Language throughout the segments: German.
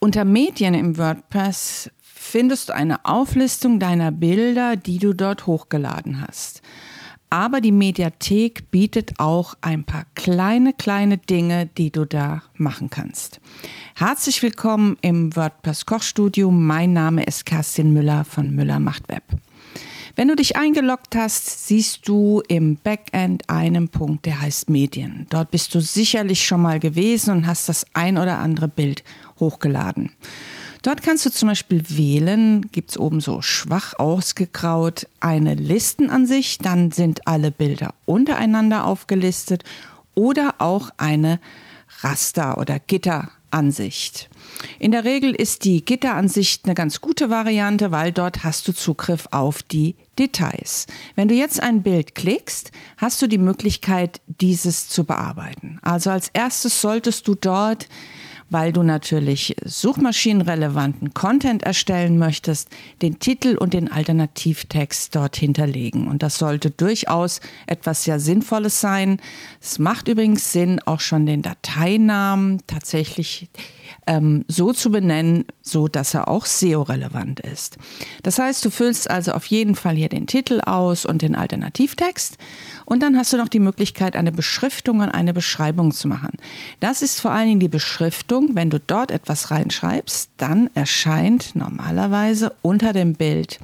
Unter Medien im WordPress findest du eine Auflistung deiner Bilder, die du dort hochgeladen hast. Aber die Mediathek bietet auch ein paar kleine, kleine Dinge, die du da machen kannst. Herzlich willkommen im WordPress Kochstudio. Mein Name ist Kerstin Müller von Müller macht Web. Wenn du dich eingeloggt hast, siehst du im Backend einen Punkt, der heißt Medien. Dort bist du sicherlich schon mal gewesen und hast das ein oder andere Bild hochgeladen. Dort kannst du zum Beispiel wählen, gibt es oben so schwach ausgegraut, eine Listenansicht, dann sind alle Bilder untereinander aufgelistet oder auch eine Raster- oder Gitteransicht. In der Regel ist die Gitteransicht eine ganz gute Variante, weil dort hast du Zugriff auf die Details. Wenn du jetzt ein Bild klickst, hast du die Möglichkeit, dieses zu bearbeiten. Also als erstes solltest du dort weil du natürlich suchmaschinenrelevanten Content erstellen möchtest, den Titel und den Alternativtext dort hinterlegen. Und das sollte durchaus etwas sehr Sinnvolles sein. Es macht übrigens Sinn, auch schon den Dateinamen tatsächlich ähm, so zu benennen, so dass er auch SEO-relevant ist. Das heißt, du füllst also auf jeden Fall hier den Titel aus und den Alternativtext und dann hast du noch die Möglichkeit, eine Beschriftung und eine Beschreibung zu machen. Das ist vor allen Dingen die Beschriftung. Wenn du dort etwas reinschreibst, dann erscheint normalerweise unter dem Bild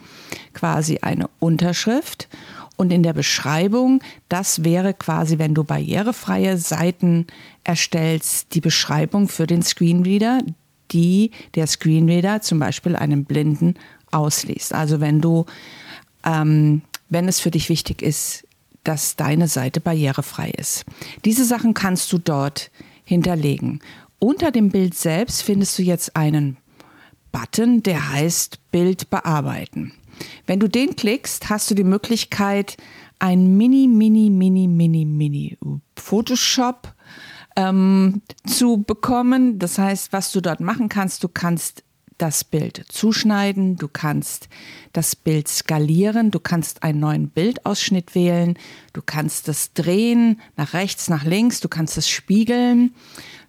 quasi eine Unterschrift und in der Beschreibung, das wäre quasi, wenn du barrierefreie Seiten erstellst, die Beschreibung für den Screenreader, die der Screenreader zum Beispiel einem Blinden ausliest. Also wenn du, ähm, wenn es für dich wichtig ist, dass deine Seite barrierefrei ist. Diese Sachen kannst du dort hinterlegen. Unter dem Bild selbst findest du jetzt einen Button, der heißt Bild bearbeiten. Wenn du den klickst, hast du die Möglichkeit, ein Mini, Mini, Mini, Mini, Mini Photoshop ähm, zu bekommen. Das heißt, was du dort machen kannst, du kannst das Bild zuschneiden, du kannst das Bild skalieren, du kannst einen neuen Bildausschnitt wählen, du kannst es drehen nach rechts, nach links, du kannst es spiegeln.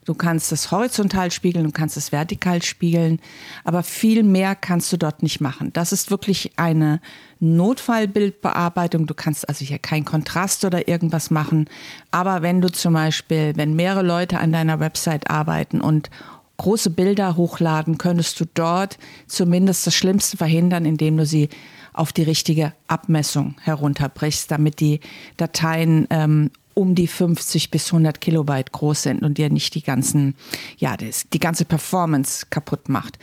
Du kannst es horizontal spiegeln, du kannst es vertikal spiegeln, aber viel mehr kannst du dort nicht machen. Das ist wirklich eine Notfallbildbearbeitung. Du kannst also hier kein Kontrast oder irgendwas machen. Aber wenn du zum Beispiel, wenn mehrere Leute an deiner Website arbeiten und große Bilder hochladen, könntest du dort zumindest das Schlimmste verhindern, indem du sie auf die richtige Abmessung herunterbrichst, damit die Dateien ähm, um die 50 bis 100 Kilobyte groß sind und dir nicht die ganzen, ja, das, die ganze Performance kaputt macht.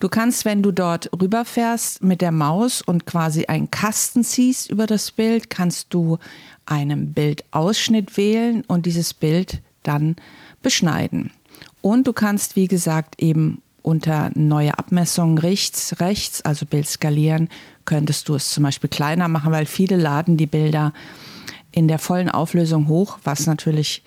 Du kannst, wenn du dort rüberfährst mit der Maus und quasi einen Kasten ziehst über das Bild, kannst du einen Bildausschnitt wählen und dieses Bild dann beschneiden. Und du kannst, wie gesagt, eben unter neue Abmessungen rechts, rechts, also Bild skalieren, könntest du es zum Beispiel kleiner machen, weil viele laden die Bilder in der vollen Auflösung hoch, was natürlich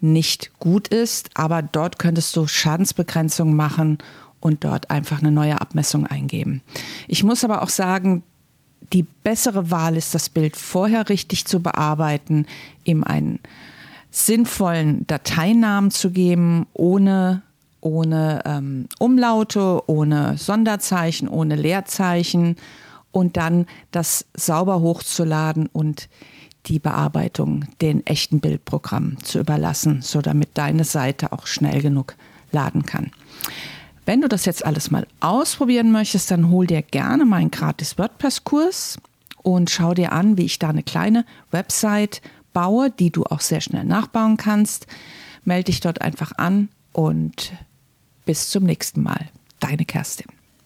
nicht gut ist, aber dort könntest du Schadensbegrenzung machen und dort einfach eine neue Abmessung eingeben. Ich muss aber auch sagen, die bessere Wahl ist, das Bild vorher richtig zu bearbeiten, ihm einen sinnvollen Dateinamen zu geben, ohne, ohne ähm, Umlaute, ohne Sonderzeichen, ohne Leerzeichen und dann das sauber hochzuladen und die Bearbeitung den echten Bildprogrammen zu überlassen, so damit deine Seite auch schnell genug laden kann. Wenn du das jetzt alles mal ausprobieren möchtest, dann hol dir gerne meinen gratis WordPress-Kurs und schau dir an, wie ich da eine kleine Website baue, die du auch sehr schnell nachbauen kannst. Melde dich dort einfach an und bis zum nächsten Mal. Deine Kerstin.